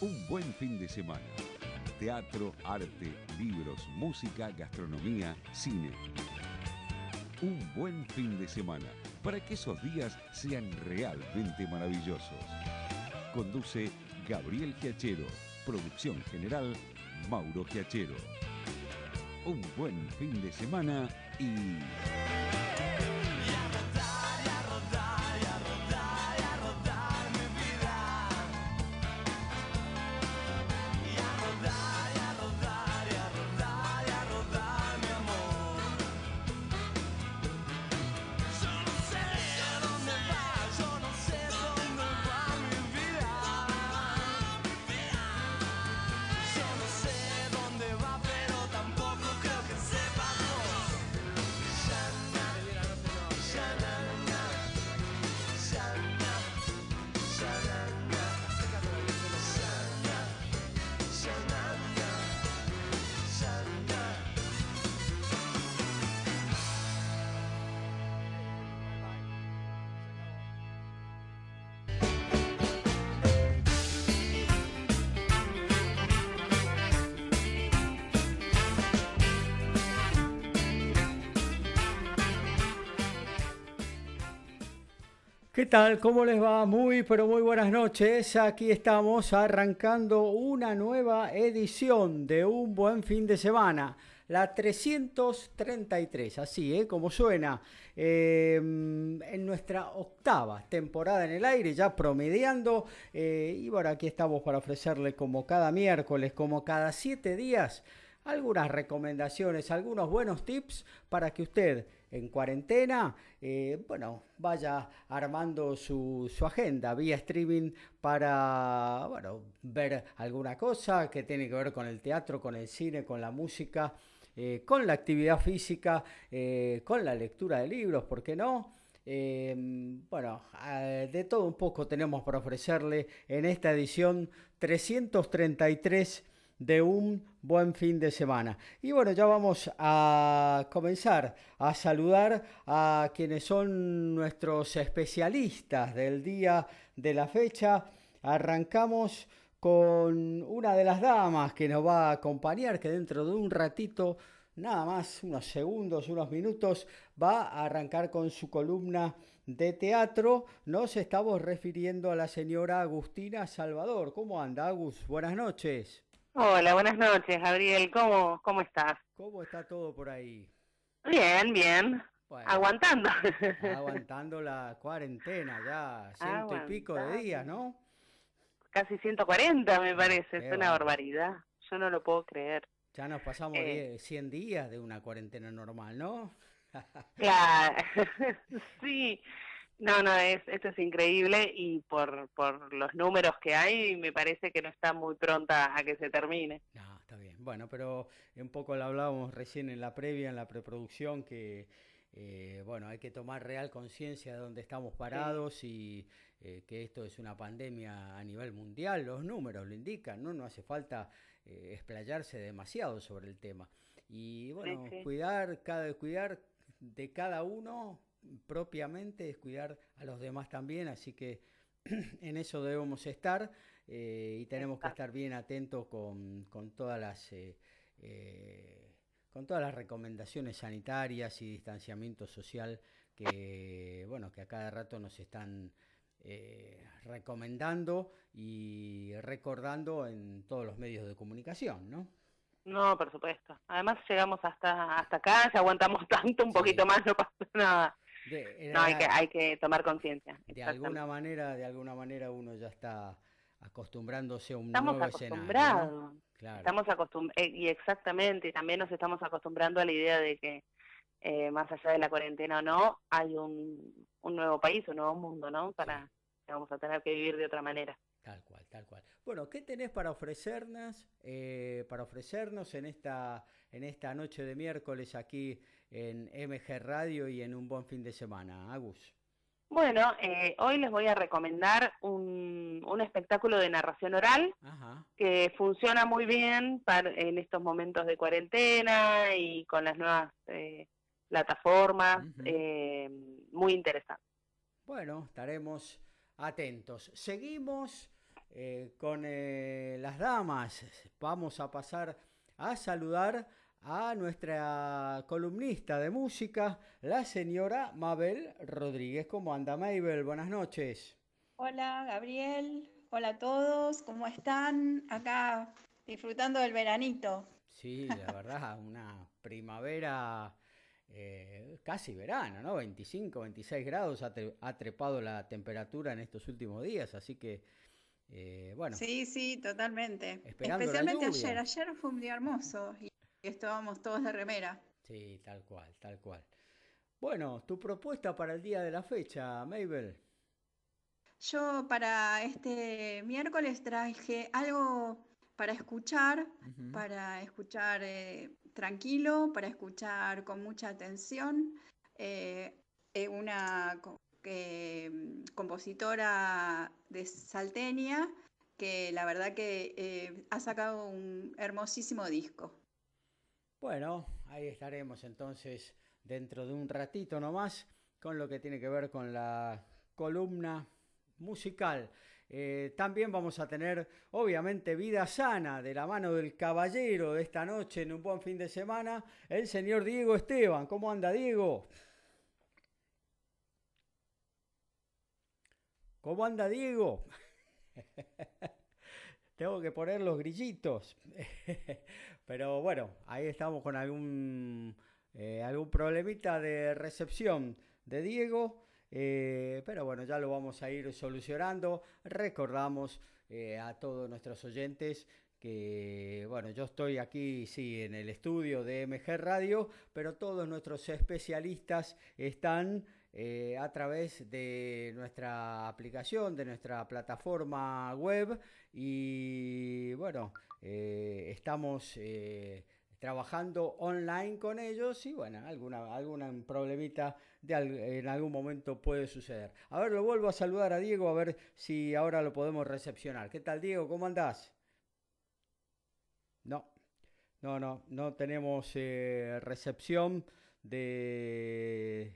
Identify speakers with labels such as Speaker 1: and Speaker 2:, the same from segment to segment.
Speaker 1: Un buen fin de semana. Teatro, arte, libros, música, gastronomía, cine. Un buen fin de semana para que esos días sean realmente maravillosos. Conduce Gabriel Giachero. Producción general Mauro Giachero. Un buen fin de semana y...
Speaker 2: tal? ¿Cómo les va? Muy, pero muy buenas noches. Aquí estamos arrancando una nueva edición de un buen fin de semana. La 333, así, ¿eh? Como suena. Em, en nuestra octava temporada en el aire, ya promediando. Eh, y bueno, aquí estamos para ofrecerle como cada miércoles, como cada siete días, algunas recomendaciones, algunos buenos tips para que usted en cuarentena, eh, bueno, vaya armando su, agenda vía streaming para, bueno, ver alguna cosa que tiene que ver con el teatro, con el cine, con la música, eh, con la actividad física, eh, con la lectura de libros, ¿por qué no? bueno, de todo un poco tenemos para ofrecerle en esta edición 333 de un buen fin de semana. Y bueno, ya vamos a comenzar a saludar a quienes son nuestros especialistas del día de la fecha. Arrancamos con una de las damas que nos va a acompañar, que dentro de un ratito, nada más, unos segundos, unos minutos, va a arrancar con su columna de teatro. Nos estamos refiriendo a la señora Agustina Salvador. ¿Cómo anda, Agus? Buenas noches.
Speaker 3: Hola, buenas noches, Gabriel. ¿Cómo, cómo estás?
Speaker 2: ¿Cómo está todo por ahí?
Speaker 3: Bien, bien. aguantando.
Speaker 2: Aguantando la cuarentena ya, ciento y pico de días, ¿no?
Speaker 3: Casi 140 me parece, es una barbaridad. Yo no lo puedo creer.
Speaker 2: Ya nos pasamos eh, 100 días de una cuarentena normal, ¿no?
Speaker 3: claro, sí. No, no, es, esto es increíble y por, por los números que hay me parece que no está muy pronta a que se termine.
Speaker 2: No, está bien. Bueno, pero un poco lo hablábamos recién en la previa, en la preproducción, que eh, bueno, hay que tomar real conciencia de dónde estamos parados y eh, que esto es una pandemia a nivel mundial. Los números lo indican, ¿no? No hace falta eh, explayarse demasiado sobre el tema. Y bueno, cuidar, cada, cuidar de cada uno propiamente es cuidar a los demás también, así que en eso debemos estar eh, y tenemos que estar bien atentos con, todas las... Eh, eh, con todas las recomendaciones sanitarias y distanciamiento social que, bueno, que a cada rato nos están recomendando y recordando en todos los medios de comunicación, ¿no?
Speaker 3: No, por supuesto. Además llegamos hasta hasta acá, si aguantamos tanto, un poquito más, no pasa nada no, hay que, hay que tomar conciencia.
Speaker 2: De alguna manera, de alguna manera uno ya está acostumbrándose a un
Speaker 3: estamos
Speaker 2: nuevo
Speaker 3: acostumbrados. Estamos acostumbrados, eh, y exactamente, también nos estamos acostumbrando a la idea de que eh, más allá de la cuarentena o no, hay un, un nuevo país, un nuevo mundo, ¿no? Para que vamos a tener que vivir de otra manera.
Speaker 2: Tal cual, tal cual. Bueno, ¿qué tenés para ofrecernos, eh, para ofrecernos en esta, en esta noche de miércoles aquí en MG Radio y en un buen fin de semana, Agus?
Speaker 3: Bueno, eh, hoy les voy a recomendar un, un espectáculo de narración oral que funciona muy bien para, en estos momentos de cuarentena y con las nuevas eh, plataformas, muy interesante.
Speaker 2: Bueno, estaremos atentos. Seguimos eh, con eh, las damas. Vamos a pasar a saludar a nuestra columnista de música, la señora Mabel Rodríguez. ¿Cómo anda Mabel? Buenas noches.
Speaker 4: Hola Gabriel, hola a todos, ¿cómo están? Acá disfrutando del veranito.
Speaker 2: Sí, la verdad, una primavera eh, casi verano, ¿no? 25, 26 grados ha, trepado la temperatura en estos últimos días, así que, eh, bueno.
Speaker 4: Sí, sí, totalmente. Especialmente ayer, ayer fue un día hermoso y estábamos todos de remera.
Speaker 2: Sí, tal cual, tal cual. Bueno, tu propuesta para el día de la fecha, Mabel.
Speaker 4: Yo para este miércoles traje algo para escuchar, para escuchar eh, tranquilo, para escuchar con mucha atención. Eh, eh, una compositora de Salteña que la verdad que ha sacado un hermosísimo disco.
Speaker 2: Bueno, ahí estaremos entonces dentro de un ratito nomás con lo que tiene que ver con la columna musical eh, también vamos a tener, obviamente, vida sana de la mano del caballero de esta noche en un buen fin de semana, el señor Diego Esteban. ¿Cómo anda, Diego? ¿Cómo anda, Diego? Tengo que poner los grillitos. Pero bueno, ahí estamos con algún, eh, algún problemita de recepción de Diego. Eh, pero bueno, ya lo vamos a ir solucionando. Recordamos eh, a todos nuestros oyentes que, bueno, yo estoy aquí, sí, en el estudio de MG Radio, pero todos nuestros especialistas están eh, a través de nuestra aplicación, de nuestra plataforma web y, bueno, estamos trabajando online con ellos y bueno, alguna, alguna problemita de, en algún momento puede suceder. A ver, lo vuelvo a saludar a Diego a ver si ahora lo podemos recepcionar. ¿Qué tal Diego? ¿Cómo andás? No, no, no, no tenemos eh, recepción de,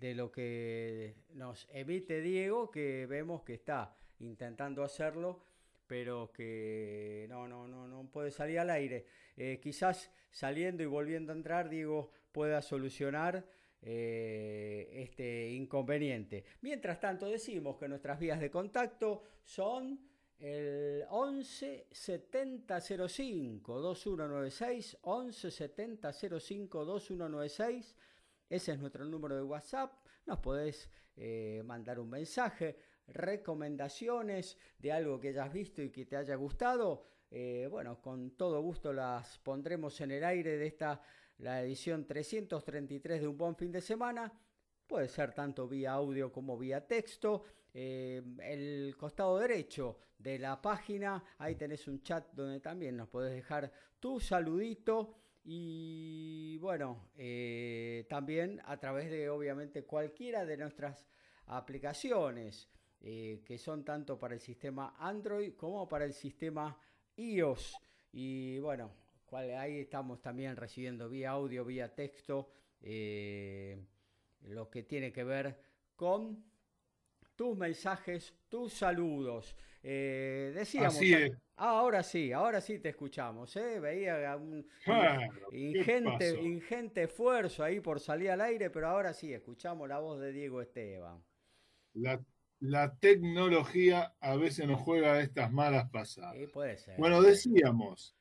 Speaker 2: de lo que nos emite Diego, que vemos que está intentando hacerlo pero que no, no, no, no puede salir al aire. Eh, quizás saliendo y volviendo a entrar, Diego pueda solucionar eh, este inconveniente. Mientras tanto, decimos que nuestras vías de contacto son el 11 70 05 2196, 11 70 05 2196. Ese es nuestro número de WhatsApp. Nos podés eh, mandar un mensaje recomendaciones de algo que hayas visto y que te haya gustado, eh, bueno, con todo gusto las pondremos en el aire de esta, la edición 333 de Un Buen Fin de Semana. Puede ser tanto vía audio como vía texto. Eh, el costado derecho de la página, ahí tenés un chat donde también nos podés dejar tu saludito. Y bueno, eh, también a través de obviamente cualquiera de nuestras aplicaciones. Eh, que son tanto para el sistema Android como para el sistema iOS. Y bueno, ahí estamos también recibiendo vía audio, vía texto, eh, lo que tiene que ver con tus mensajes, tus saludos. Eh, decíamos, ah, ahora sí, ahora sí te escuchamos. Veía un, ingente, ingente esfuerzo ahí por salir al aire, pero ahora sí, escuchamos la voz de Diego Esteban.
Speaker 5: La la tecnología a veces nos juega estas malas pasadas.
Speaker 2: Sí, puede ser.
Speaker 5: Bueno, decíamos,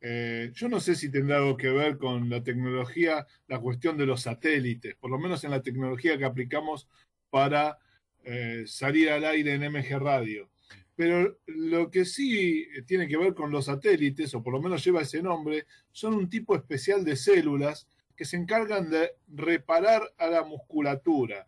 Speaker 5: eh, yo no sé si tendrá algo que ver con la tecnología, la cuestión de los satélites, por lo menos en la tecnología que aplicamos para eh, salir al aire en MG Radio. Pero lo que sí tiene que ver con los satélites, o por lo menos lleva ese nombre, son un tipo especial de células que se encargan de reparar a la musculatura.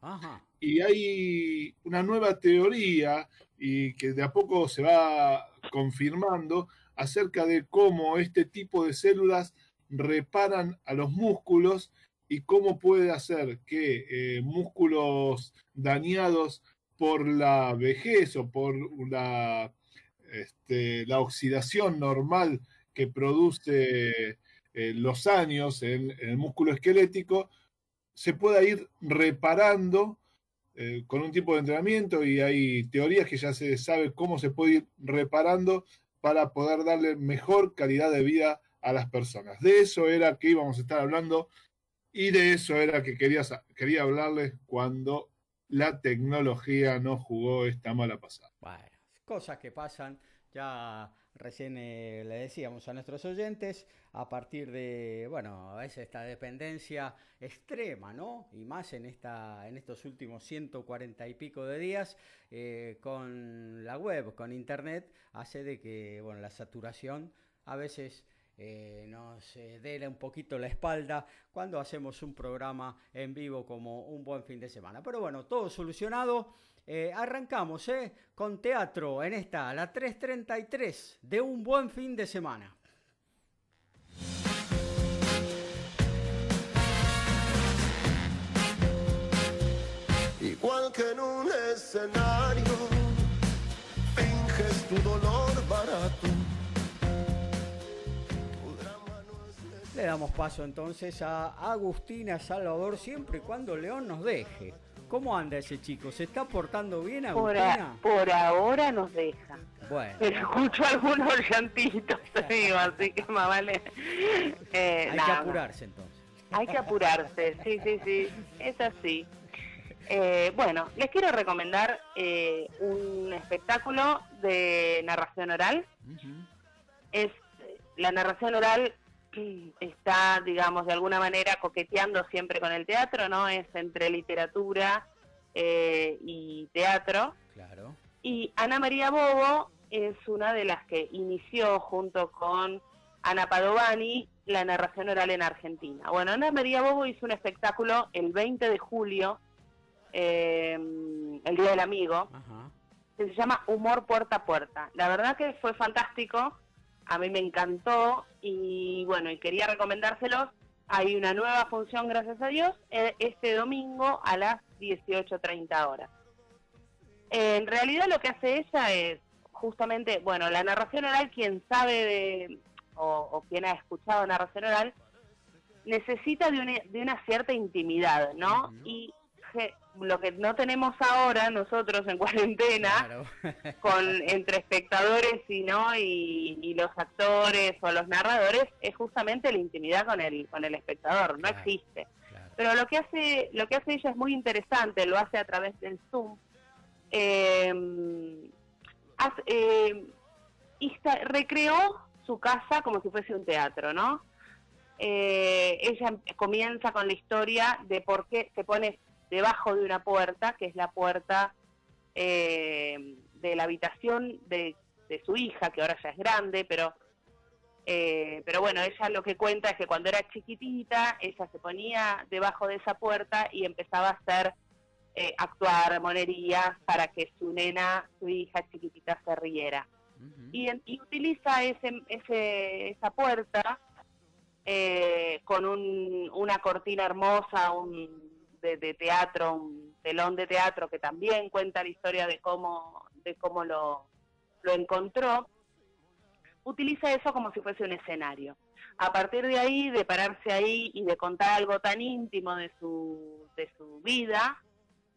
Speaker 5: Y hay una nueva teoría y que de a poco se va confirmando acerca de cómo este tipo de células reparan a los músculos y cómo puede hacer que eh, músculos dañados por la vejez o por la, este, la oxidación normal que produce eh, los años en, el músculo esquelético, se pueda ir reparando eh, con un tipo de entrenamiento y hay teorías que ya se sabe cómo se puede ir reparando para poder darle mejor calidad de vida a las personas. De eso era que íbamos a estar hablando y de eso era que quería, quería hablarles cuando la tecnología no jugó esta mala pasada.
Speaker 2: Bueno, cosas que pasan, ya recién eh, le decíamos a nuestros oyentes, a partir de, bueno, es esta dependencia extrema, ¿no? Y más en, esta, en estos últimos 140 y pico de días, eh, con la web, con internet, hace de que, bueno, la saturación a veces eh, nos eh, dé un poquito la espalda cuando hacemos un programa en vivo como un buen fin de semana. Pero bueno, todo solucionado. Eh, arrancamos con teatro en esta, la 333 de un buen fin de semana.
Speaker 6: Igual que en un escenario, finges tu dolor barato
Speaker 2: Le damos paso entonces a Agustina Salvador siempre y cuando León nos deje. ¿Cómo anda ese chico? ¿Se está portando bien, Agustina?
Speaker 3: Por, ahora nos deja. Bueno. Pero escucho algunos llantitos, digo, así que más vale.
Speaker 2: Eh, Hay que apurarse entonces.
Speaker 3: Hay que apurarse, sí, sí, sí. Es así. Eh, bueno, les quiero recomendar eh, un espectáculo de narración oral. Es la narración oral está, digamos, de alguna manera coqueteando siempre con el teatro, ¿no? Es entre literatura eh, y teatro.
Speaker 2: Claro.
Speaker 3: Y Ana María Bobo es una de las que inició junto con Ana Padovani la narración oral en Argentina. Bueno, Ana María Bobo hizo un espectáculo el 20 de julio, eh, el Día del Amigo, que se llama Humor Puerta a Puerta. La verdad que fue fantástico a mí me encantó y bueno, y quería recomendárselos. Hay una nueva función, gracias a Dios, eh, este domingo a las 18.30 horas. En realidad lo que hace ella es justamente, bueno, la narración oral, quien sabe de, o, quien ha escuchado narración oral, necesita de una, de una cierta intimidad, ¿no? Y lo que no tenemos ahora nosotros en cuarentena con entre espectadores y no y, los actores o los narradores es justamente la intimidad con el con el espectador no existe. pero lo que hace lo que hace ella es muy interesante lo hace a través del zoom. Eh, eh, recreó su casa como si fuese un teatro no eh, ella comienza con la historia de por qué se pone debajo de una puerta, que es la puerta eh, de la habitación de, su hija, que ahora ya es grande, pero, eh, pero bueno, ella lo que cuenta es que cuando era chiquitita, ella se ponía debajo de esa puerta y empezaba a hacer, eh, actuar monerías para que su nena, su hija chiquitita se riera. y, utiliza ese, ese, esa puerta con un, una cortina hermosa, un de, teatro, un telón de teatro que también cuenta la historia de cómo, de cómo lo, lo encontró, utiliza eso como si fuese un escenario. A partir de ahí, de pararse ahí y de contar algo tan íntimo de su, de su vida,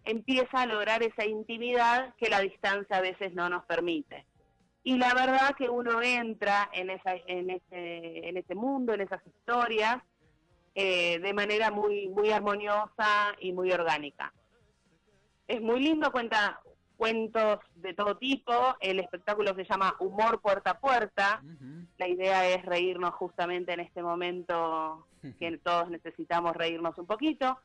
Speaker 3: empieza a lograr esa intimidad que la distancia a veces no nos permite. Y la verdad que uno entra en, esa, en, ese, en ese mundo, en esas historias, eh, de manera muy, muy armoniosa y muy orgánica. Es muy lindo, cuenta cuentos de todo tipo, el espectáculo se llama Humor Puerta a Puerta, la idea es reírnos justamente en este momento que todos necesitamos reírnos un poquito,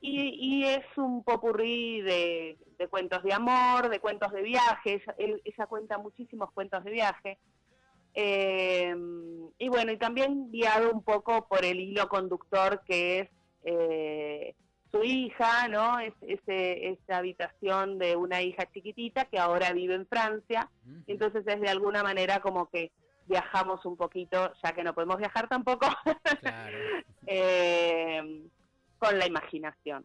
Speaker 3: y, es un popurrí de, de, cuentos de amor, de cuentos de viajes, ella cuenta muchísimos cuentos de viaje, eh, y bueno, y también guiado un poco por el hilo conductor que es eh, su hija, ¿no? Es, ese, esa habitación de una hija chiquitita que ahora vive en Francia. Entonces es de alguna manera como que viajamos un poquito, ya que no podemos viajar tampoco, eh, con la imaginación.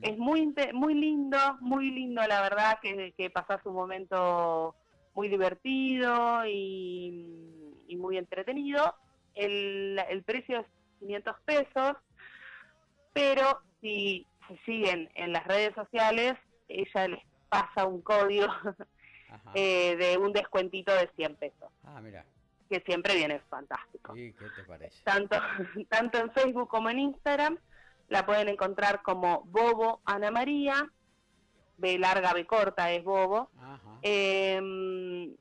Speaker 3: Es muy, muy lindo, muy lindo la verdad que, que pasás un momento muy divertido y, muy entretenido. El, el, precio es 500 pesos, pero si, se siguen en las redes sociales, ella les pasa un código eh, de un descuentito de 100 pesos.
Speaker 2: Ah, mira.
Speaker 3: Que siempre viene fantástico.
Speaker 2: ¿Y qué te parece?
Speaker 3: Tanto, tanto en Facebook como en Instagram la pueden encontrar como Bobo Ana María, B larga, B corta es Bobo. Em,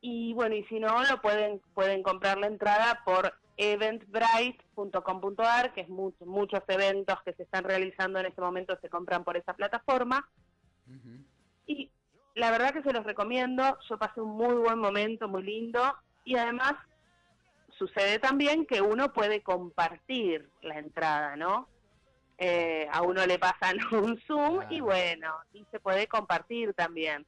Speaker 3: y bueno, y si no, lo pueden, pueden comprar la entrada por eventbrite.com.ar, que es muchos eventos que se están realizando en este momento se compran por esa plataforma. Y la verdad que se los recomiendo, yo pasé un muy buen momento, muy lindo, y además sucede también que uno puede compartir la entrada, ¿no? Eh, a uno le pasan un Zoom y bueno, y se puede compartir también.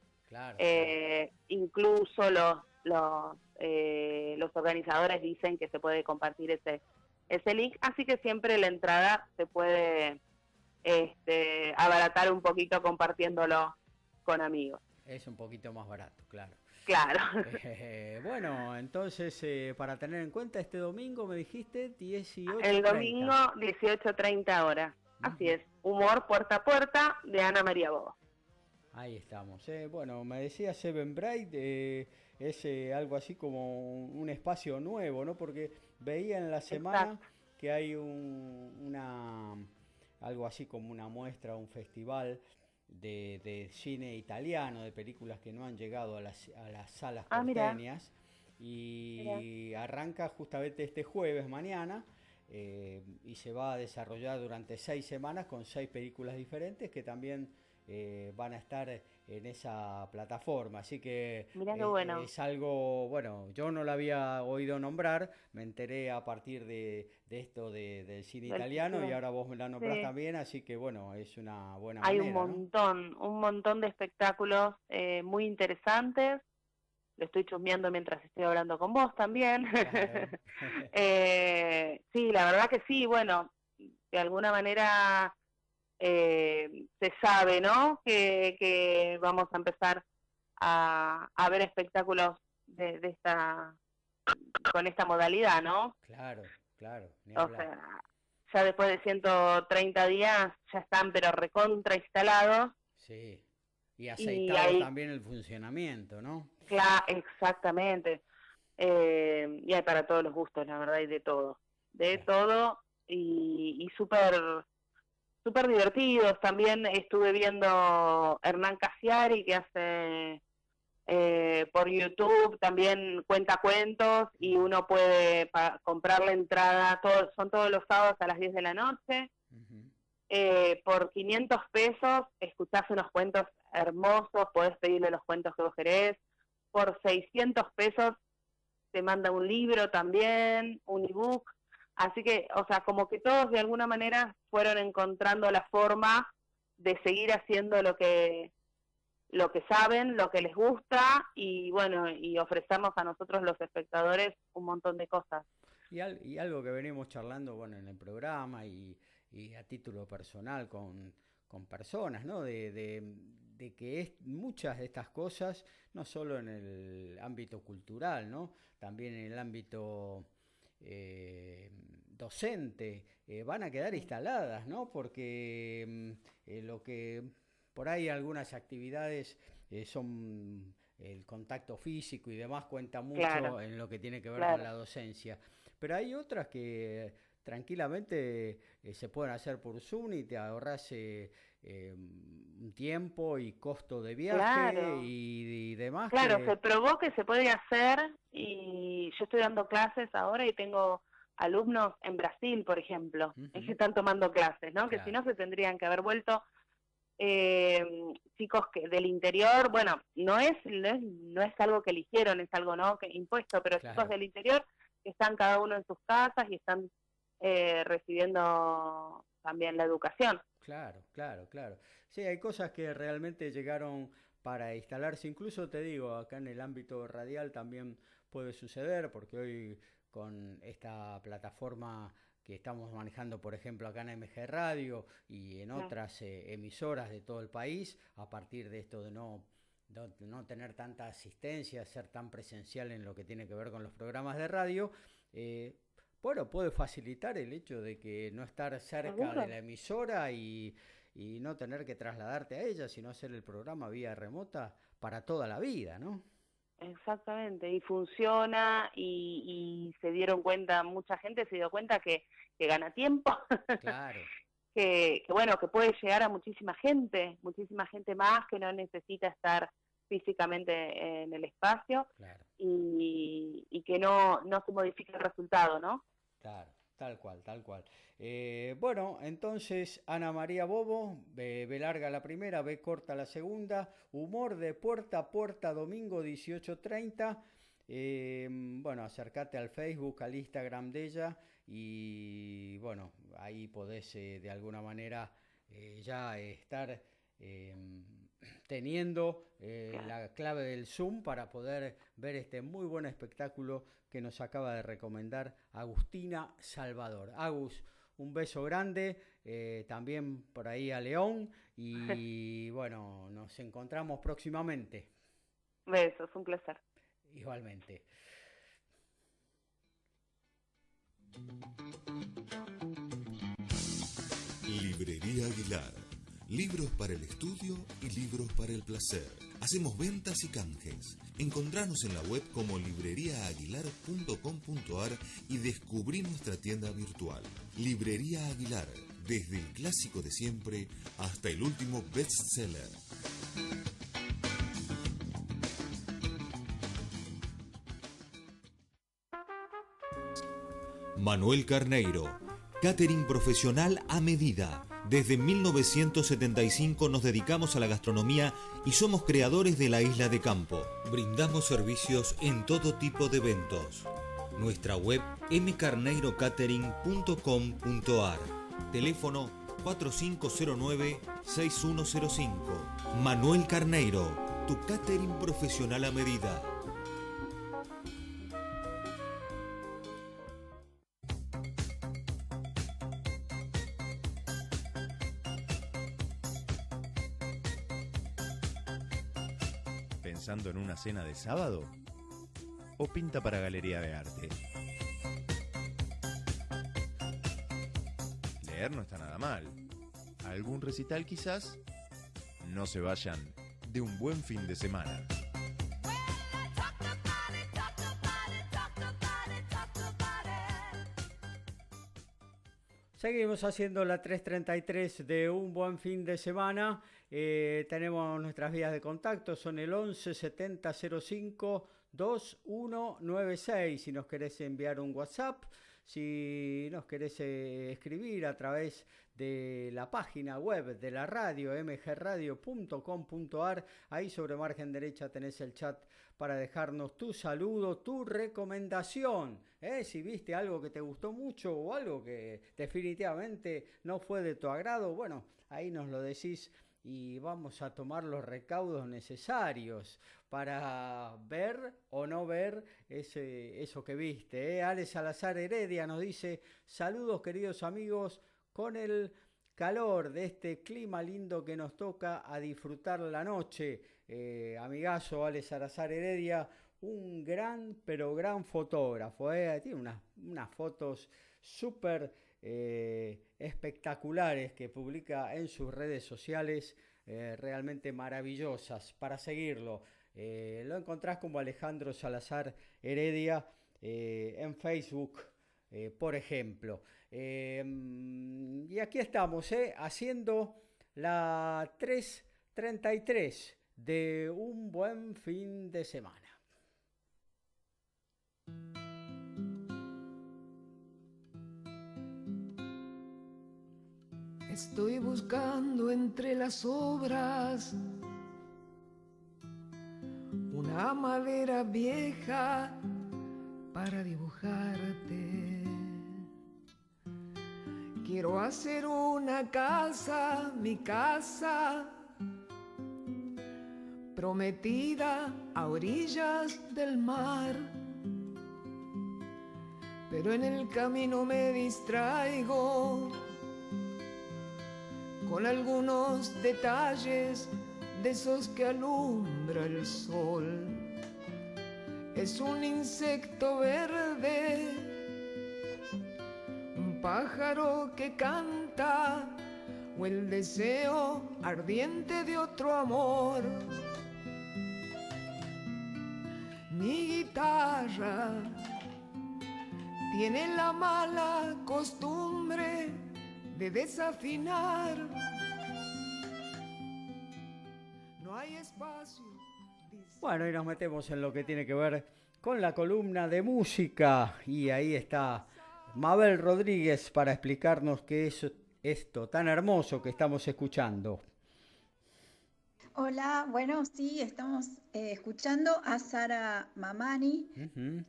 Speaker 3: Eh, incluso los, los, eh, los organizadores dicen que se puede compartir ese, ese link, así que siempre la entrada se puede este, abaratar un poquito compartiéndolo con amigos.
Speaker 2: Es un poquito más barato, claro.
Speaker 3: Claro.
Speaker 2: Eh, bueno, entonces, eh, para tener en cuenta, este domingo me dijiste 18.
Speaker 3: El domingo 18.30 horas. Así es. Humor puerta a puerta de Ana María Bobo.
Speaker 2: Ahí estamos. Eh. Bueno, me decía Seven Bright, es algo así como un, espacio nuevo, ¿no? Porque veía en la semana que hay un, una algo así como una muestra, un festival de, cine italiano, de películas que no han llegado a las, a las salas ah, Y arranca justamente este jueves, mañana, eh, y se va a desarrollar durante seis semanas con seis películas diferentes que también eh, van a estar en esa plataforma. Así que
Speaker 3: eh,
Speaker 2: es algo, bueno, yo no la había oído nombrar, me enteré a partir de, esto de, del cine italiano y ahora vos me la nombrás también, así que bueno, es una buena
Speaker 3: Hay un montón, un montón de espectáculos eh, muy interesantes. Lo estoy chusmeando mientras estoy hablando con vos también. sí, la verdad que sí, bueno, de alguna manera eh, se sabe, ¿no? Que, vamos a empezar a, ver espectáculos de, esta con esta modalidad, ¿no?
Speaker 2: Claro, claro.
Speaker 3: o sea, ya después de 130 días ya están, pero recontra instalados.
Speaker 2: Sí. Y aceitado también el funcionamiento, ¿no?
Speaker 3: Claro, exactamente. Eh, y hay para todos los gustos, la verdad, y de todo. De todo y, y súper súper divertidos. También estuve viendo Hernán Casiari que hace eh, por YouTube, también cuenta cuentos y uno puede comprar la entrada, todos, son todos los sábados a las 10 de la noche. Eh, por 500 pesos escuchás unos cuentos hermosos, podés pedirle los cuentos que vos querés. Por 600 pesos te manda un libro también, un ebook. Así que, o sea, como que todos de alguna manera fueron encontrando la forma de seguir haciendo lo que lo que saben, lo que les gusta y bueno, y ofrecernos a nosotros los espectadores un montón de cosas.
Speaker 2: Y, y algo que venimos charlando, bueno, en el programa y, a título personal con, con personas, ¿no? De, de, que es, muchas de estas cosas, no solo en el ámbito cultural, ¿no? También en el ámbito eh, docente eh, van a quedar instaladas, ¿no? Porque mm, eh, lo que por ahí algunas actividades son el contacto físico y demás cuenta mucho en lo que tiene que ver con la docencia. Pero hay otras que tranquilamente se pueden hacer por Zoom y te ahorras un tiempo y costo de viaje y, demás.
Speaker 3: Claro, se probó que se puede hacer y yo estoy dando clases ahora y tengo alumnos en Brasil, por ejemplo, que están tomando clases, ¿no? Que si no se tendrían que haber vuelto eh, chicos que del interior, bueno, no es, no es, algo que eligieron, es algo no que impuesto, pero chicos del interior que están cada uno en sus casas y están eh, recibiendo también la educación.
Speaker 2: Claro, claro, claro. Sí, hay cosas que realmente llegaron para instalarse, incluso te digo, acá en el ámbito radial también puede suceder, porque hoy con esta plataforma que estamos manejando, por ejemplo, acá en MG Radio y en otras eh, emisoras de todo el país, a partir de esto de no, no tener tanta asistencia, ser tan presencial en lo que tiene que ver con los programas de radio, eh, bueno, puede facilitar el hecho de que no estar cerca de la emisora y, y no tener que trasladarte a ella, sino hacer el programa vía remota para toda la vida, ¿no?
Speaker 3: Exactamente, y funciona y, se dieron cuenta, mucha gente se dio cuenta que, que gana tiempo. Claro. que, bueno, que puede llegar a muchísima gente, muchísima gente más que no necesita estar físicamente en el espacio y, y, que no, no se modifique el resultado, ¿no?
Speaker 2: Tal cual, tal cual. Eh, bueno, entonces Ana María Bobo, B, larga la primera, B corta la segunda, humor de puerta a puerta, domingo 18.30. Eh, bueno, acércate al Facebook, al Instagram de ella y bueno, ahí podés eh, de alguna manera eh, ya estar em, teniendo eh, la clave del Zoom para poder ver este muy buen espectáculo que nos acaba de recomendar Agustina Salvador. Agus, un beso grande, también por ahí a León y bueno, nos encontramos próximamente.
Speaker 3: Besos, un placer.
Speaker 2: Igualmente.
Speaker 7: Librería Aguilar. Libros para el estudio y libros para el placer. Hacemos ventas y canjes. Encontranos en la web como libreriaaguilar.com.ar y descubrí nuestra tienda virtual. Librería Aguilar, desde el clásico de siempre hasta el último bestseller. Manuel Carneiro, catering profesional a medida. Desde 1975 nos dedicamos a la gastronomía y somos creadores de la isla de campo. Brindamos servicios en todo tipo de eventos. Nuestra web mcarneirocatering.com.ar. Teléfono 4509-6105. Manuel Carneiro, tu catering profesional a medida.
Speaker 8: Una cena de sábado? ¿O pinta para galería de arte? Leer no está nada mal. ¿Algún recital quizás? No se vayan de un buen fin de semana.
Speaker 2: Seguimos haciendo la 333 de un buen fin de semana. Eh, tenemos nuestras vías de contacto, son el 11 70 05 2196. Si nos querés enviar un WhatsApp, si nos querés eh, escribir a través de la página web de la radio, mgradio.com.ar, ahí sobre margen derecha tenés el chat para dejarnos tu saludo, tu recomendación. ¿eh? Si viste algo que te gustó mucho o algo que definitivamente no fue de tu agrado, bueno, ahí nos lo decís y vamos a tomar los recaudos necesarios para ver o no ver ese, eso que viste. ¿eh? Ale Salazar Heredia nos dice, saludos queridos amigos, con el calor de este clima lindo que nos toca a disfrutar la noche. Eh, amigazo Ale Salazar Heredia, un gran, pero gran fotógrafo. ¿eh? Tiene unas, unas fotos súper eh, espectaculares que publica en sus redes sociales, realmente maravillosas para seguirlo. Lo encontrás como Alejandro Salazar Heredia en Facebook, por ejemplo. Y aquí estamos, haciendo la 333 de un buen fin de semana.
Speaker 9: Estoy buscando entre las obras una madera vieja para dibujarte. Quiero hacer una casa, mi casa, prometida a orillas del mar. Pero en el camino me distraigo con algunos detalles de esos que alumbra el sol. Es un insecto verde, pájaro que canta, o el deseo ardiente de otro amor. Mi guitarra tiene la mala costumbre de desafinar. No hay espacio.
Speaker 2: Bueno, y nos metemos en lo que tiene que ver con la columna de música. Y ahí está Mabel Rodríguez para explicarnos qué es esto tan hermoso que estamos escuchando.
Speaker 4: Hola, bueno, sí, estamos eh, escuchando a Sara Mamani,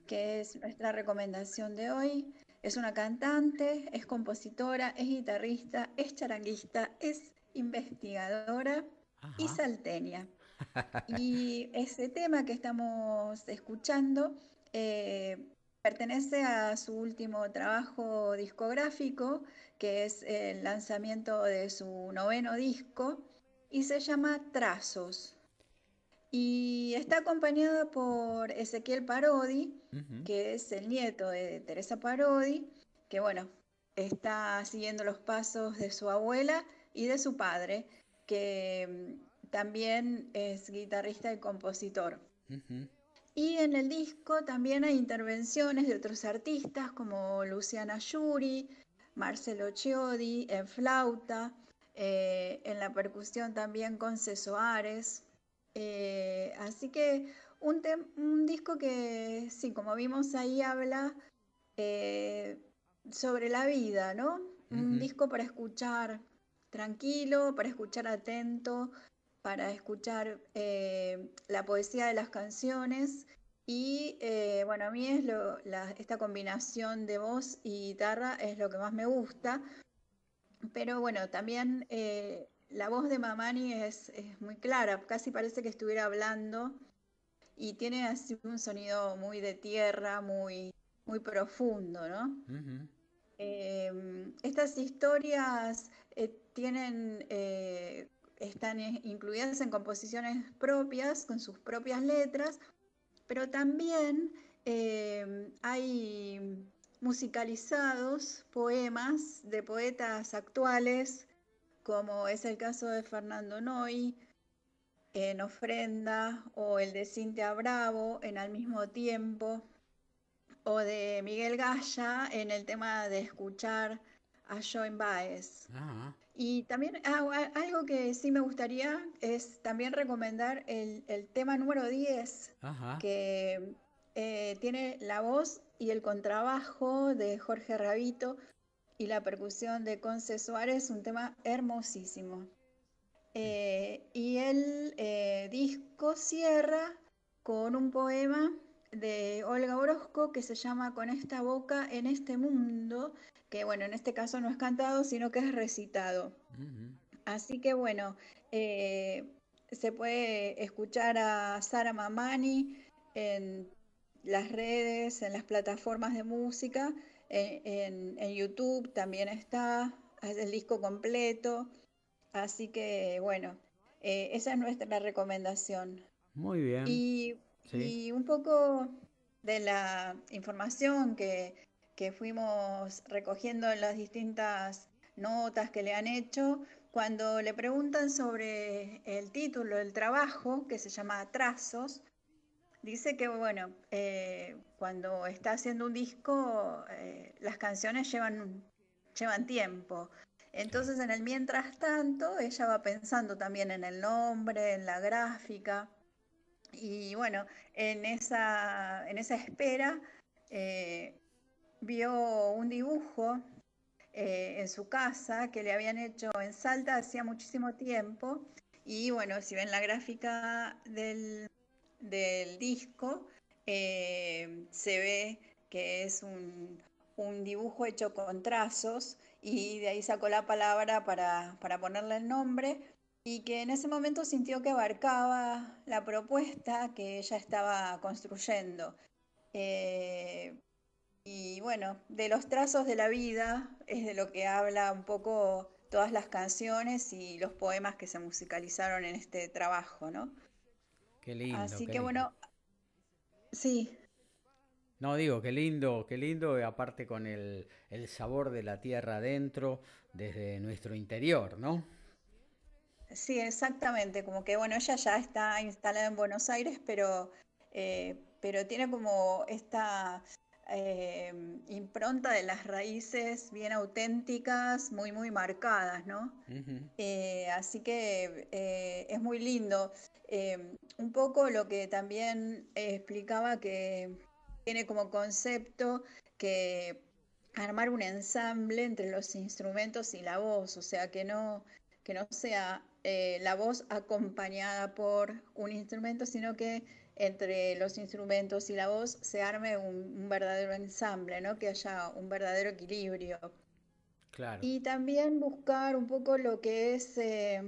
Speaker 4: que es nuestra recomendación de hoy. Es una cantante, es compositora, es guitarrista, es charanguista, es investigadora y salteña. y ese tema que estamos escuchando eh, pertenece a su último trabajo discográfico, que es el lanzamiento de su noveno disco y se llama Trazos. Y está acompañada por Ezequiel Parodi, que es el nieto de Teresa Parodi, que bueno, está siguiendo los pasos de su abuela y de su padre, que mm, también es guitarrista y compositor. Y en el disco también hay intervenciones de otros artistas como Luciana Yuri, Marcelo Chiodi en flauta, eh, en la percusión también con Cesoares. Eh, así que un, disco que, sí, como vimos ahí, habla eh, sobre la vida, ¿no? Un disco para escuchar tranquilo, para escuchar atento, para escuchar la poesía de las canciones. Y bueno, a mí es esta combinación de voz y guitarra es lo que más me gusta, pero bueno, también eh, la voz de Mamani es, muy clara, casi parece que estuviera hablando y tiene así un sonido muy de tierra, muy, muy profundo, ¿no? Estas historias eh, tienen, eh, están incluidas en composiciones propias, con sus propias letras, pero también em, hay musicalizados poemas de poetas actuales, como es el caso de Fernando Noy en Ofrenda, o el de Cintia Bravo en Al mismo tiempo, o de Miguel Gaya en el tema de escuchar a Joan Baez. Y también ah, algo que sí me gustaría es también recomendar el, tema número 10, que eh, tiene la voz y el contrabajo de Jorge Rabito y la percusión de Conce Suárez, un tema hermosísimo. Eh, y el eh, disco cierra con un poema de Olga Orozco que se llama Con esta boca en este mundo, que bueno, en este caso no es cantado, sino que es recitado. Así que bueno, eh, se puede escuchar a Sara Mamani en las redes, en las plataformas de música, en, YouTube también está, el disco completo. Así que bueno, eh, esa es nuestra recomendación.
Speaker 2: Muy bien.
Speaker 4: Y, un poco de la información que, que fuimos recogiendo en las distintas notas que le han hecho, cuando le preguntan sobre el título del trabajo, que se llama Trazos, Dice que, bueno, eh, cuando está haciendo un disco, eh, las canciones llevan, llevan tiempo. Entonces, en el mientras tanto, ella va pensando también en el nombre, en la gráfica. Y bueno, en esa, en esa espera, eh, vio un dibujo en su casa que le habían hecho en Salta hacía muchísimo tiempo. Y bueno, si ven la gráfica del, del disco eh, se ve que es un, dibujo hecho con trazos y de ahí sacó la palabra para, ponerle el nombre y que en ese momento sintió que abarcaba la propuesta que ella estaba construyendo. Eh, y bueno, de los trazos de la vida es de lo que habla un poco todas las canciones y los poemas que se musicalizaron en este trabajo, ¿no?
Speaker 2: Qué lindo.
Speaker 4: Así que bueno, sí.
Speaker 2: No, digo, qué lindo, qué lindo, aparte con el, el sabor de la tierra adentro, desde nuestro interior, ¿no?
Speaker 4: Sí, exactamente, como que bueno, ella ya está instalada en Buenos Aires, pero, eh, pero tiene como esta eh, impronta de las raíces bien auténticas, muy, muy marcadas, ¿no? Eh, así que es muy lindo. un poco lo que también explicaba que tiene como concepto que armar un ensamble entre los instrumentos y la voz, o sea, que no, que no sea eh, la voz acompañada por un instrumento, sino que entre los instrumentos y la voz se arme un, verdadero ensamble, ¿no? que haya un verdadero equilibrio. Claro. Y también buscar un poco lo que es eh,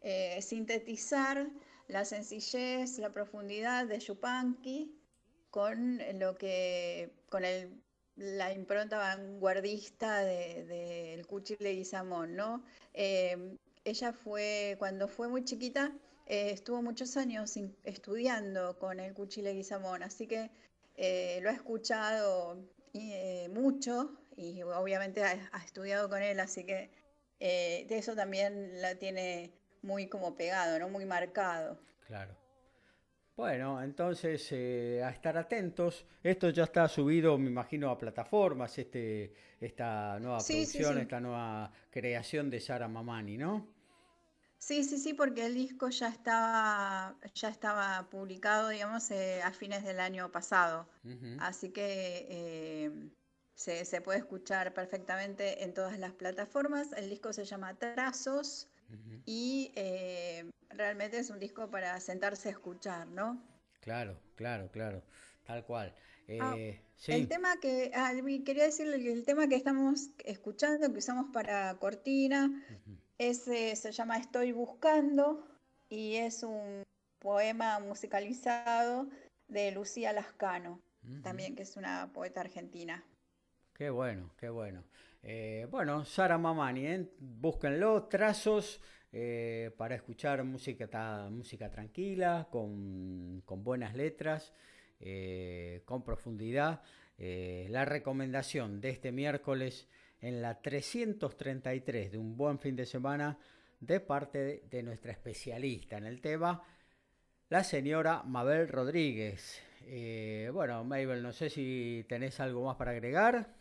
Speaker 4: eh, sintetizar la sencillez, la profundidad de Yupanqui con lo que, con el, la impronta vanguardista del de, de Cuchi Leguizamón, ¿no? Eh, ella fue, cuando fue muy chiquita, eh, estuvo muchos años estudiando con el Cuchi Leguizamón, así que eh, lo ha escuchado mucho y obviamente ha, ha, estudiado con él, así que de eso también la tiene muy como pegado, ¿no? Muy marcado.
Speaker 2: Claro. Bueno, entonces eh, a estar atentos. Esto ya está subido, me imagino, a plataformas, este, esta nueva producción, esta nueva creación de Sara Mamani, ¿no?
Speaker 4: Sí, sí, sí, porque el disco ya estaba, ya estaba publicado, digamos, eh, a fines del año pasado. Así que eh, se, se, puede escuchar perfectamente en todas las plataformas. El disco se llama Trazos y eh, realmente es un disco para sentarse a escuchar, ¿no?
Speaker 2: Claro, claro, claro, tal cual.
Speaker 4: Ah, eh, el tema que, ah, quería decirle que el tema que estamos escuchando, que usamos para cortina, ese se llama Estoy Buscando y es un poema musicalizado de Lucía Lascano, también que es una poeta argentina.
Speaker 2: Qué bueno, qué bueno. Eh, bueno, Sara Mamani, ¿eh? búsquenlo, trazos eh, para escuchar música, música tranquila, con, buenas letras, con profundidad. la recomendación de este miércoles en la 333 de un buen fin de semana de parte de nuestra especialista en el tema, la señora Mabel Rodríguez. bueno, Mabel, no sé si tenés algo más para agregar.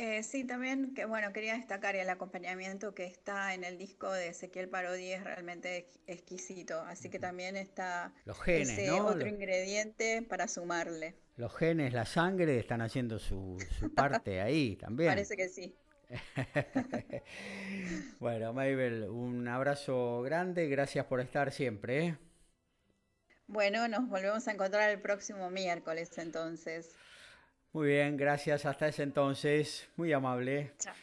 Speaker 4: Eh, sí, también que bueno, quería destacar el acompañamiento que está en el disco de Ezequiel Parodi es realmente exquisito, así que también está
Speaker 2: Los genes,
Speaker 4: ese otro ingrediente para sumarle.
Speaker 2: Los genes, la sangre están haciendo su, parte ahí también.
Speaker 4: Parece que sí.
Speaker 2: bueno, Mabel, un abrazo grande, gracias por estar siempre. ¿eh?
Speaker 4: Bueno, nos volvemos a encontrar el próximo miércoles entonces.
Speaker 2: Muy bien, gracias. Hasta ese entonces. Muy amable. Chao.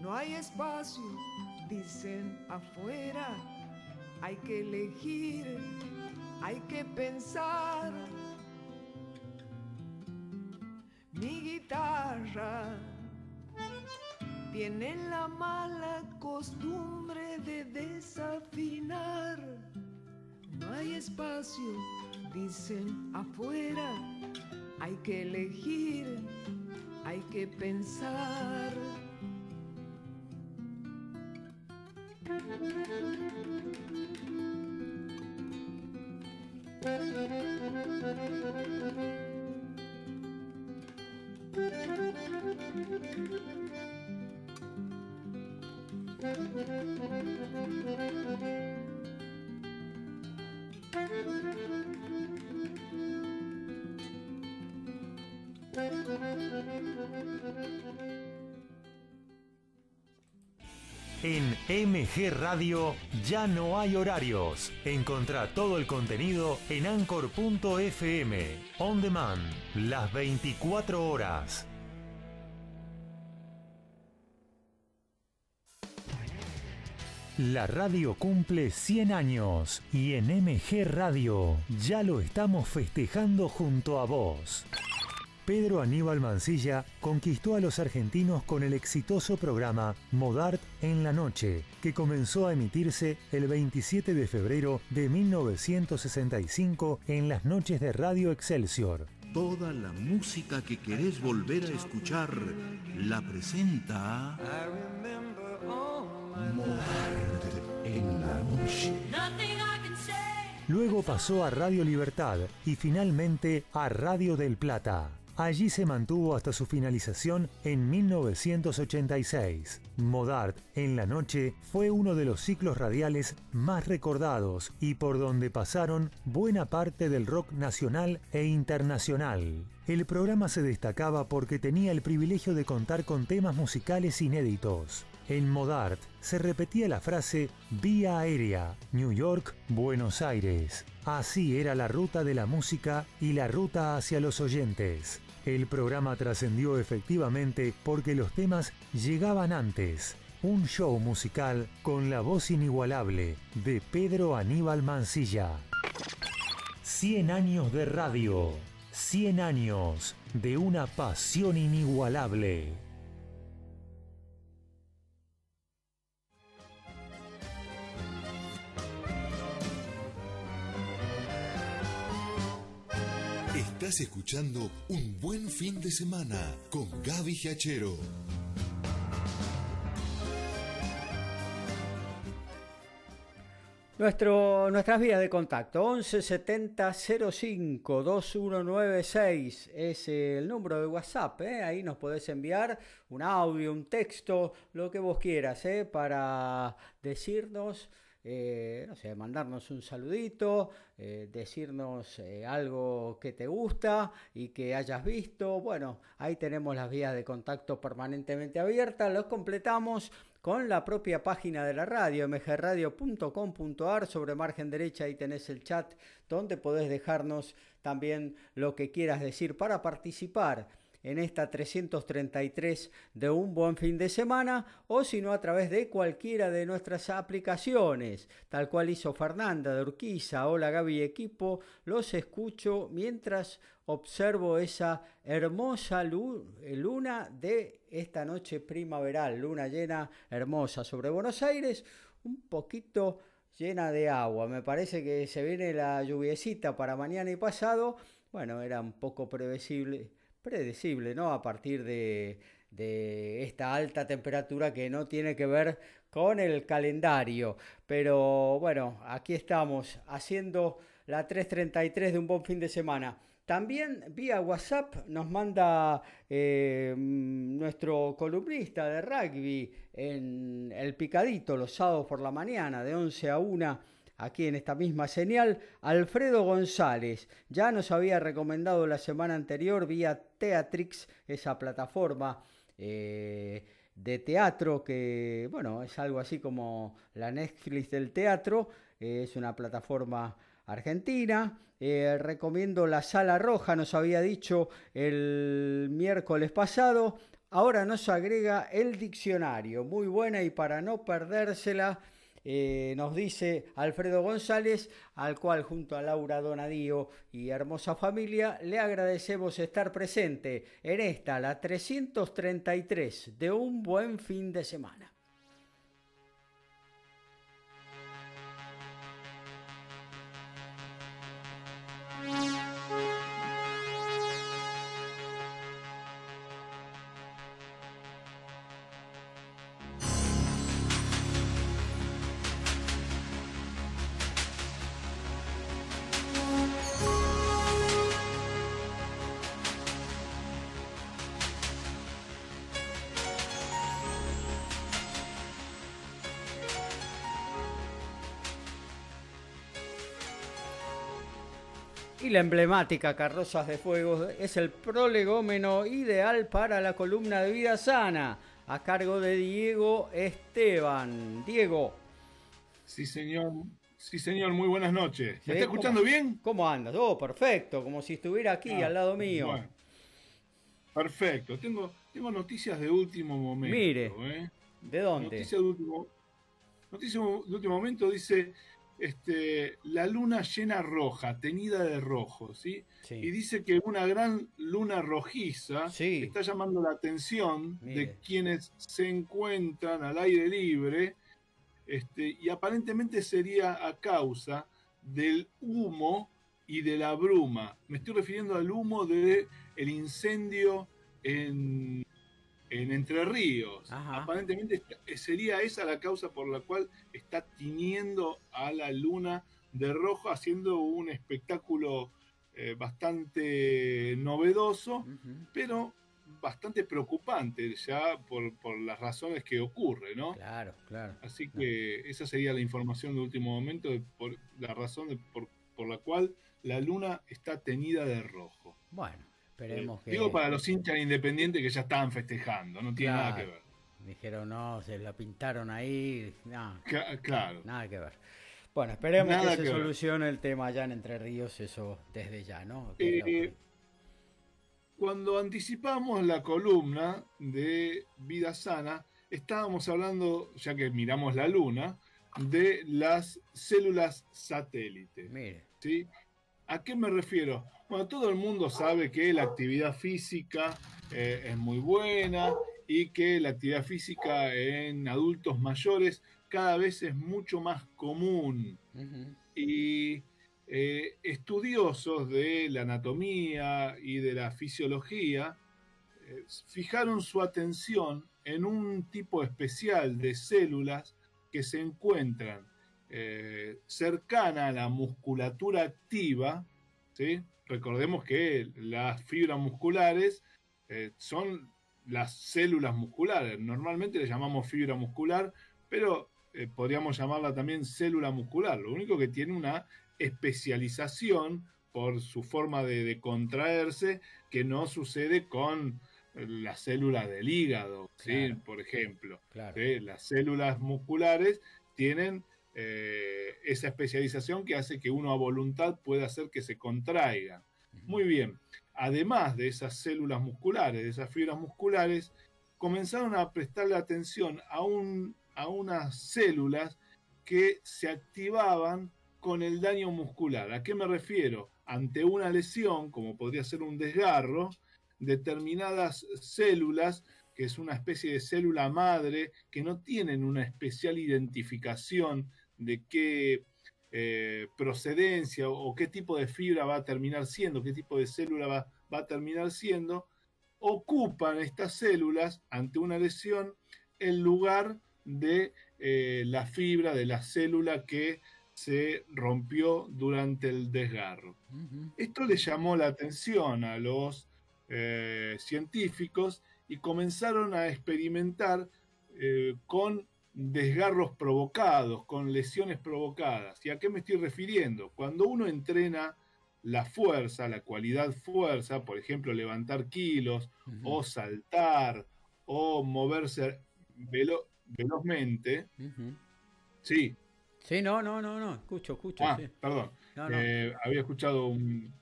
Speaker 9: No hay espacio, dicen afuera. Hay que elegir, hay que pensar. Mi guitarra tiene la mala costumbre de desafinar hay espacio, dicen afuera, hay que elegir, hay que pensar.
Speaker 10: En MG Radio ya no hay horarios. Encontrá todo el contenido en anchor.fm. On demand, las 24 horas. La radio cumple 100 años y en MG Radio ya lo estamos festejando junto a vos. Pedro Aníbal Mancilla conquistó a los argentinos con el exitoso programa Modart en la Noche, que comenzó a emitirse el 27 de febrero de 1965 en las noches de Radio Excelsior.
Speaker 11: Toda la música que querés volver a escuchar la presenta en la Noche.
Speaker 10: Luego pasó a Radio Libertad y finalmente a Radio del Plata. Allí se mantuvo hasta su finalización en 1986. Modart en la noche fue uno de los ciclos radiales más recordados y por donde pasaron buena parte del rock nacional e internacional. El programa se destacaba porque tenía el privilegio de contar con temas musicales inéditos. En Modart se repetía la frase Vía Aérea, New York, Buenos Aires. Así era la ruta de la música y la ruta hacia los oyentes. El programa trascendió efectivamente porque los temas llegaban antes. Un show musical con la voz inigualable de Pedro Aníbal Mancilla. 100 años de radio. 100 años de una pasión inigualable.
Speaker 12: Estás escuchando Un Buen Fin de Semana con Gaby Giachero.
Speaker 2: Nuestro, nuestras vías de contacto 11 70 05 2196 es el número de WhatsApp. ¿eh? Ahí nos podés enviar un audio, un texto, lo que vos quieras ¿eh? para decirnos eh, no sé, mandarnos un saludito, eh, decirnos eh, algo que te gusta y que hayas visto. Bueno, ahí tenemos las vías de contacto permanentemente abiertas, los completamos con la propia página de la radio, mgradio.com.ar, sobre margen derecha ahí tenés el chat donde podés dejarnos también lo que quieras decir para participar en esta 333 de un buen fin de semana o si no a través de cualquiera de nuestras aplicaciones, tal cual hizo Fernanda de Urquiza. Hola Gaby equipo, los escucho mientras observo esa hermosa luna de esta noche primaveral, luna llena hermosa sobre Buenos Aires, un poquito llena de agua. Me parece que se viene la lluviecita para mañana y pasado. Bueno, era un poco previsible predecible, ¿no? A partir de, esta alta temperatura que no tiene que ver con el calendario. Pero bueno, aquí estamos haciendo la 3.33 de un buen fin de semana. También vía WhatsApp nos manda eh, nuestro columnista de rugby en el picadito los sábados por la mañana de 11 a 1 aquí en esta misma señal, Alfredo González. Ya nos había recomendado la semana anterior vía Teatrix, esa plataforma eh, de teatro que, bueno, es algo así como la Netflix del teatro, es una plataforma argentina. Eh, recomiendo la Sala Roja, nos había dicho el miércoles pasado. Ahora nos agrega el diccionario, muy buena y para no perdérsela eh, nos dice Alfredo González, al cual junto a Laura Donadío y hermosa familia le agradecemos estar presente en esta, la 333 de un buen fin de semana. Y la emblemática Carrozas de Fuego es el prolegómeno ideal para la columna de vida sana, a cargo de Diego Esteban. Diego.
Speaker 5: Sí, señor. Sí, señor, muy buenas noches. ¿Me está escuchando bien?
Speaker 2: ¿Cómo andas? Oh, perfecto, como si estuviera aquí ah, al lado mío.
Speaker 5: perfecto. Tengo, tengo noticias de último momento.
Speaker 2: Mire. ¿eh? ¿De dónde?
Speaker 5: Noticia de último, noticia de último momento dice este, la luna llena roja, tenida de rojo, ¿sí? Y dice que una gran luna rojiza está llamando la atención de quienes se encuentran al aire libre, este, y aparentemente sería a causa del humo y de la bruma. Me estoy refiriendo al humo del el incendio en en Entre Ríos. Aparentemente sería esa la causa por la cual está tiñendo a la luna de rojo, haciendo un espectáculo eh, bastante novedoso, pero bastante preocupante ya por, las razones que ocurre, ¿no?
Speaker 2: Claro, claro.
Speaker 5: Así que esa sería la información de último momento, por la razón por, por la cual la luna está teñida de rojo.
Speaker 2: Bueno. Esperemos que...
Speaker 5: Digo para los hinchas independientes que ya estaban festejando, no tiene nada que ver.
Speaker 2: Dijeron, no, se la pintaron ahí. No,
Speaker 5: claro.
Speaker 2: Nada que ver. Bueno, esperemos que se solucione el tema allá en Entre Ríos, eso desde ya, ¿no?
Speaker 5: Eh, cuando anticipamos la columna de Vida Sana, estábamos hablando, ya que miramos la luna, de las células satélites. Mire. ¿sí? ¿A qué me refiero? Bueno, todo el mundo sabe que la actividad física eh, es muy buena y que la actividad física en adultos mayores cada vez es mucho más común. Y eh, estudiosos de la anatomía y de la fisiología eh, fijaron su atención en un tipo especial de células que se encuentran cercana a la musculatura activa, ¿sí? recordemos que las fibras musculares eh, son las células musculares. Normalmente le llamamos fibra muscular, pero eh, podríamos llamarla también célula muscular. Lo único que tiene una especialización por su forma de, contraerse que no sucede con las células del hígado, ¿sí? por ejemplo. Las células musculares tienen eh, esa especialización que hace que uno a voluntad pueda hacer que se contraiga. Muy bien, además de esas células musculares, de esas fibras musculares, comenzaron a prestarle atención a, un, a unas células que se activaban con el daño muscular. ¿A qué me refiero? Ante una lesión, como podría ser un desgarro, determinadas células que es una especie de célula madre que no tienen una especial identificación de qué eh, procedencia o, qué tipo de fibra va a terminar siendo, qué tipo de célula va, a terminar siendo, ocupan estas células ante una lesión el lugar de eh, la fibra, de la célula que se rompió durante el desgarro. Esto le llamó la atención a los eh, científicos y comenzaron a experimentar con desgarros provocados, con lesiones provocadas. ¿Y a qué me estoy refiriendo? Cuando uno entrena la fuerza, la cualidad fuerza, por ejemplo, levantar kilos o saltar o moverse velozmente. Sí.
Speaker 2: Sí, no, no, no, no, escucho, escucho.
Speaker 5: Ah, perdón. Eh, había escuchado un...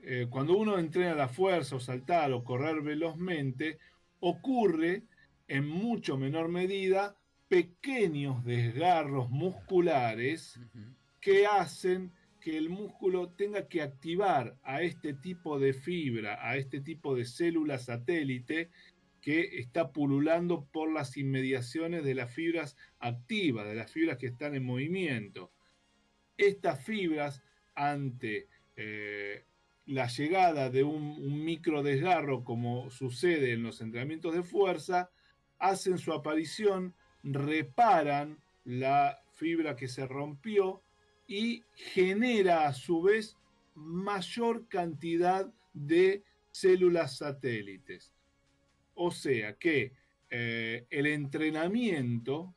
Speaker 5: Eh, cuando uno entrena la fuerza o saltar o correr velozmente, ocurre en mucho menor medida pequeños desgarros musculares que hacen que el músculo tenga que activar a este tipo de fibra, a este tipo de célula satélite que está pululando por las inmediaciones de las fibras activas, de las fibras que están en movimiento. Estas fibras, ante eh, la llegada de un, un micro desgarro, como sucede en los entrenamientos de fuerza, hacen su aparición reparan la fibra que se rompió y genera a su vez mayor cantidad de células satélites. O sea que eh, el entrenamiento,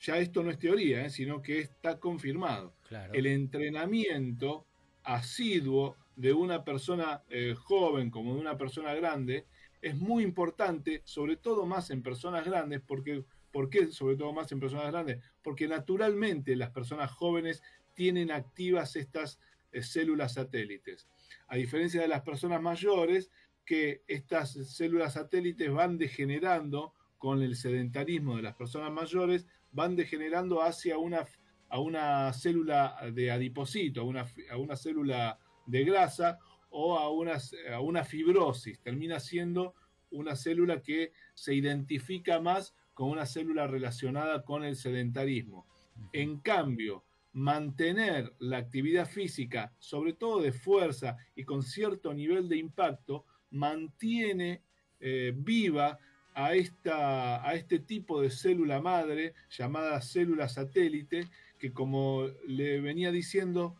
Speaker 5: ya esto no es teoría, eh, sino que está confirmado. El entrenamiento asiduo de una persona eh, joven como de una persona grande es muy importante, sobre todo más en personas grandes, porque ¿Por qué? Sobre todo más en personas grandes. Porque naturalmente las personas jóvenes tienen activas estas eh, células satélites. A diferencia de las personas mayores, que estas células satélites van degenerando con el sedentarismo de las personas mayores, van degenerando hacia una a una célula de adipocito, a una, a una célula de grasa o a una, a una fibrosis. Termina siendo una célula que se identifica más con una célula relacionada con el sedentarismo. En cambio, mantener la actividad física, sobre todo de fuerza y con cierto nivel de impacto, mantiene eh, viva a, esta, a este tipo de célula madre llamada célula satélite, que como le venía diciendo,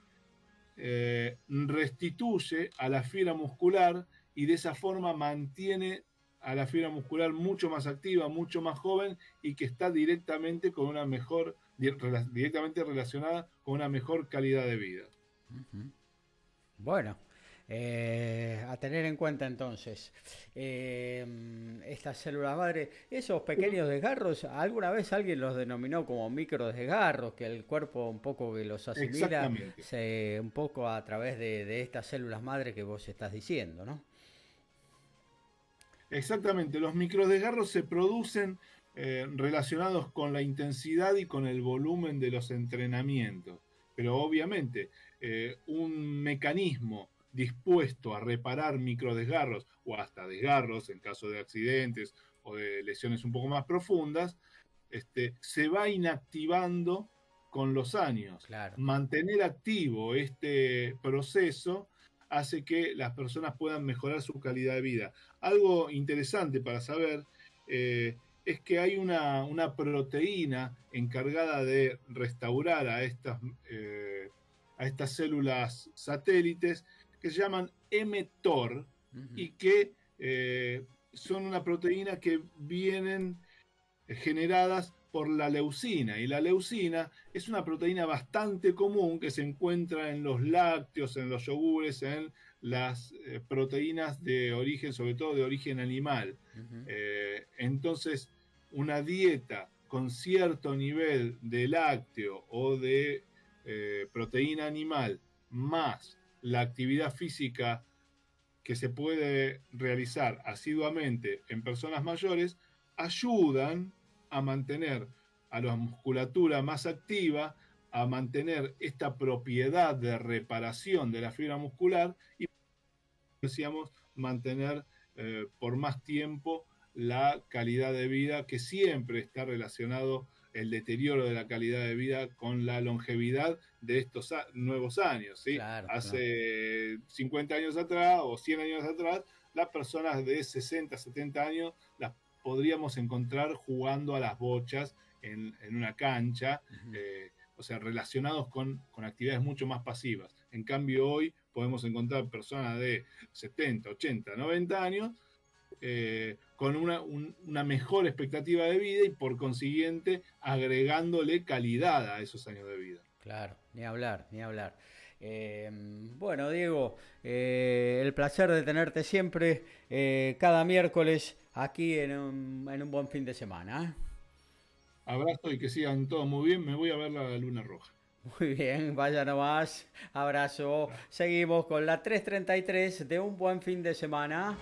Speaker 5: eh, restituye a la fibra muscular y de esa forma mantiene a la fibra muscular mucho más activa, mucho más joven y que está directamente con una mejor, directamente relacionada con una mejor calidad de vida.
Speaker 2: Bueno, eh, a tener en cuenta entonces, eh, estas células madre, esos pequeños desgarros, alguna vez alguien los denominó como micro desgarros, que el cuerpo un poco que los asimila un poco a través de, de estas células madre que vos estás diciendo, ¿no?
Speaker 5: Exactamente, los microdesgarros se producen eh, relacionados con la intensidad y con el volumen de los entrenamientos. Pero obviamente, eh, un mecanismo dispuesto a reparar microdesgarros o hasta desgarros en caso de accidentes o de lesiones un poco más profundas, este, se va inactivando con los años. Mantener activo este proceso hace que las personas puedan mejorar su calidad de vida. Algo interesante para saber eh, es que hay una, proteína encargada de restaurar a estas, eh, a estas células satélites que se llaman mTOR y que eh, son una proteína que vienen generadas por la leucina. Y la leucina es una proteína bastante común que se encuentra en los lácteos, en los yogures, en las eh, proteínas de origen, sobre todo de origen animal. Eh, entonces, una dieta con cierto nivel de lácteo o de eh, proteína animal más la actividad física que se puede realizar asiduamente en personas mayores, ayudan a mantener a la musculatura más activa, a mantener esta propiedad de reparación de la fibra muscular y decíamos mantener eh, por más tiempo la calidad de vida que siempre está relacionado el deterioro de la calidad de vida con la longevidad de estos nuevos años. ¿sí? Hace 50 años atrás o 100 años atrás, las personas de 60, 70 años las podríamos encontrar jugando a las bochas en, una cancha, eh, o sea, relacionados con, actividades mucho más pasivas. En cambio, hoy podemos encontrar personas de 70, 80, 90 años eh, con una, una, mejor expectativa de vida y por consiguiente agregándole calidad a esos años de vida.
Speaker 2: Claro, ni hablar, ni hablar. Eh, bueno, Diego, el placer de tenerte siempre cada miércoles aquí en un, en un buen fin de semana.
Speaker 5: Abrazo y que sigan todos muy bien. Me voy a ver la luna roja.
Speaker 2: Muy bien, vaya nomás. Abrazo. Seguimos con la 333 de un buen fin de semana.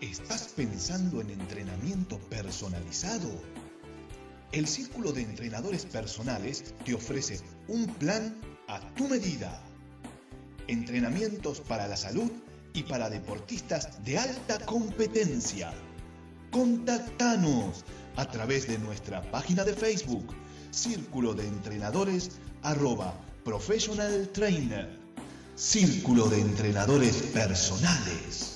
Speaker 12: ¿Estás pensando en entrenamiento personalizado? el Círculo de Entrenadores Personales te ofrece un plan a tu medida. Entrenamientos para la salud y para deportistas de alta competencia. Contactanos a través de nuestra página de Facebook, Círculo de Entrenadores arroba Professional Trainer. Círculo de Entrenadores Personales.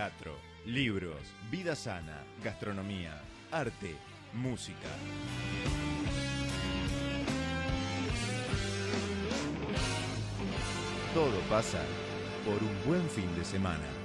Speaker 8: teatro, libros, vida sana, gastronomía, arte, música. Todo pasa por un buen fin de semana.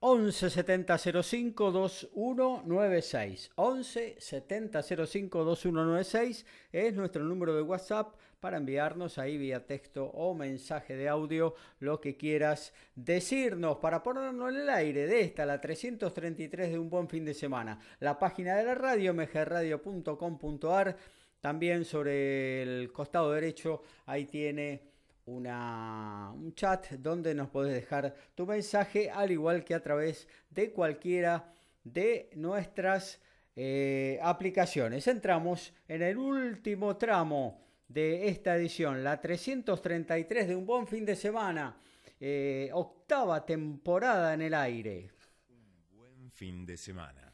Speaker 2: 11 70 05 2196. 11 70 05 2196 es nuestro número de WhatsApp para enviarnos ahí vía texto o mensaje de audio lo que quieras decirnos para ponernos en el aire de esta, la 333 de un buen fin de semana. La página de la radio, mgradio.com.ar. También sobre el costado derecho, ahí tiene una, un chat donde nos podés dejar tu mensaje, al igual que a través de cualquiera de nuestras eh, aplicaciones. Entramos en el último tramo de esta edición, la 333 de un buen fin de semana, eh, octava temporada en el aire.
Speaker 8: Un buen fin de semana.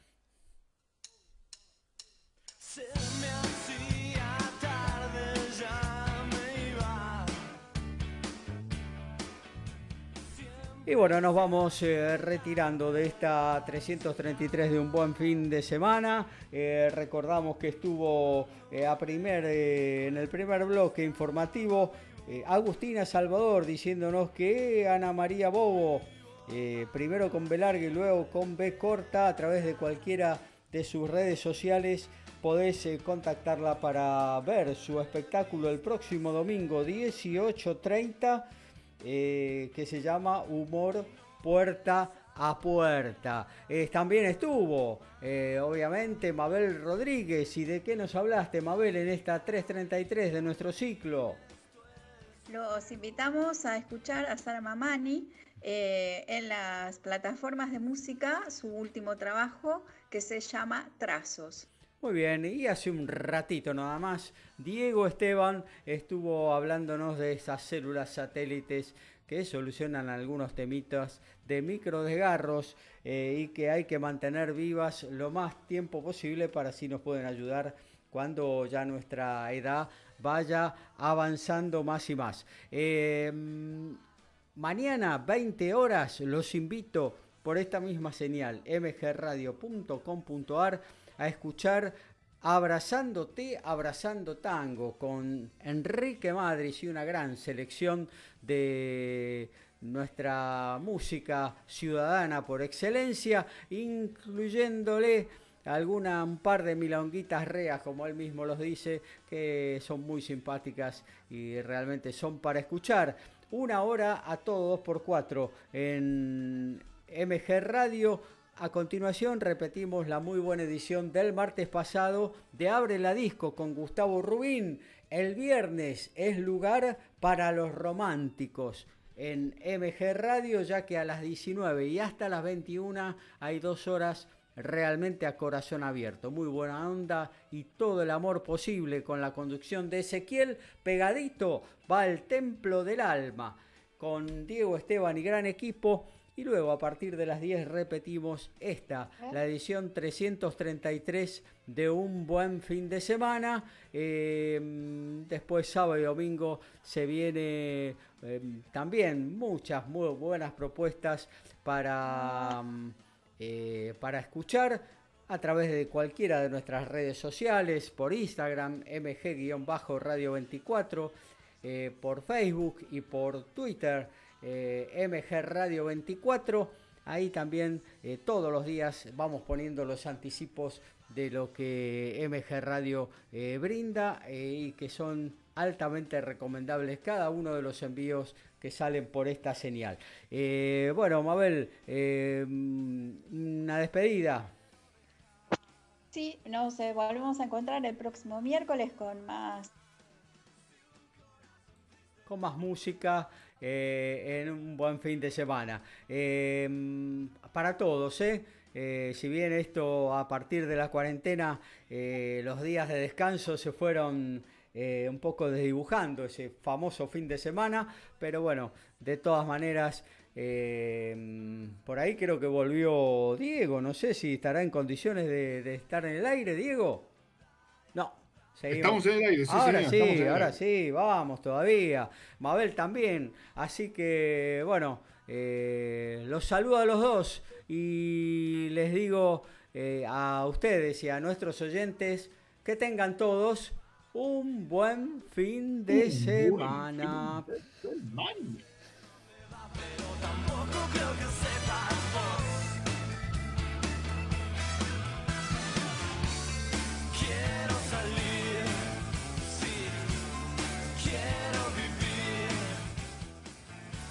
Speaker 2: Y bueno, nos vamos eh, retirando de esta 333 de un buen fin de semana. Eh, recordamos que estuvo eh, a primer, en el primer bloque informativo Agustina Salvador diciéndonos que Ana María Bobo, primero con B larga y luego con B corta, a través de cualquiera de sus redes sociales, podés contactarla para ver su espectáculo el próximo domingo 18.30 eh, que se llama Humor Puerta a Puerta. Eh, también estuvo, eh, obviamente, Mabel Rodríguez. ¿Y de qué nos hablaste, Mabel, en esta 333 de nuestro ciclo?
Speaker 4: Los invitamos a escuchar a Sara Mamani en las plataformas de música, su último trabajo que se llama Trazos.
Speaker 2: Muy bien, y hace un ratito nada más, Diego Esteban estuvo hablándonos de esas células satélites que solucionan algunos temitas de microdesgarros eh, y que hay que mantener vivas lo más tiempo posible para así nos pueden ayudar cuando ya nuestra edad vaya avanzando más y más. Em, mañana, 20 horas, los invito por esta misma señal, mgradio.com.ar a escuchar Abrazándote, Abrazando Tango con Enrique Madrid y una gran selección de nuestra música ciudadana por excelencia, incluyéndole alguna un par de milonguitas reas, como él mismo los dice, que son muy simpáticas y realmente son para escuchar. Una hora a todos por cuatro en MG Radio a continuación repetimos la muy buena edición del martes pasado de Abre la Disco con Gustavo Rubín. El viernes es lugar para los románticos en MG Radio, ya que a las 19 y hasta las 21 hay dos horas realmente a corazón abierto. Muy buena onda y todo el amor posible con la conducción de Ezequiel. Pegadito va al Templo del Alma con Diego Esteban y gran equipo y luego a partir de las 10 repetimos esta, la edición 333 de un buen fin de semana. Em, después sábado y domingo se viene em, también muchas muy buenas propuestas para, eh, para escuchar a través de cualquiera de nuestras redes sociales, por Instagram, mg-radio 24, eh, por Facebook y por Twitter. Eh, MG Radio 24. Ahí también eh, todos los días vamos poniendo los anticipos de lo que MG Radio eh, brinda y que son altamente recomendables cada uno de los envíos que salen por esta señal. bueno, Mabel, una despedida.
Speaker 4: Sí, nos volvemos a encontrar el próximo miércoles con más
Speaker 2: con más música eh, en un buen fin de semana. Em, para todos, ¿eh? ¿eh? si bien esto a partir de la cuarentena, eh, los días de descanso se fueron un poco desdibujando ese famoso fin de semana, pero bueno, de todas maneras, em, por ahí creo que volvió Diego, no sé si estará en condiciones de estar en el aire, Diego.
Speaker 5: Estamos en el aire, sí,
Speaker 2: Ahora sí, ahora sí, vamos todavía. Mabel también. Así que, bueno, eh, los saludo a los dos y les digo eh, a ustedes y a nuestros oyentes que tengan todos un buen fin de semana.
Speaker 6: Pero tampoco creo que sepa